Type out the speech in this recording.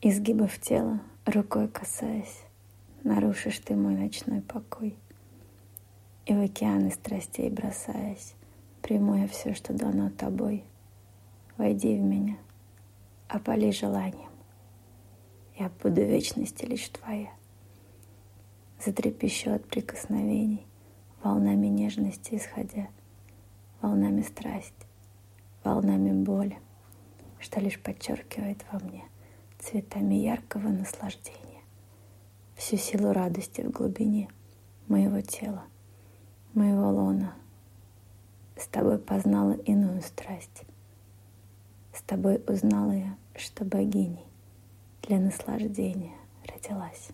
изгибов тела, рукой касаясь, нарушишь ты мой ночной покой. И в океаны страстей бросаясь, приму я все, что дано тобой. Войди в меня, опали желанием. Я буду вечности лишь твоя. Затрепещу от прикосновений, волнами нежности исходя, волнами страсти, волнами боли, что лишь подчеркивает во мне цветами яркого наслаждения всю силу радости в глубине моего тела, моего лона. С тобой познала иную страсть. С тобой узнала я, что богиней для наслаждения родилась.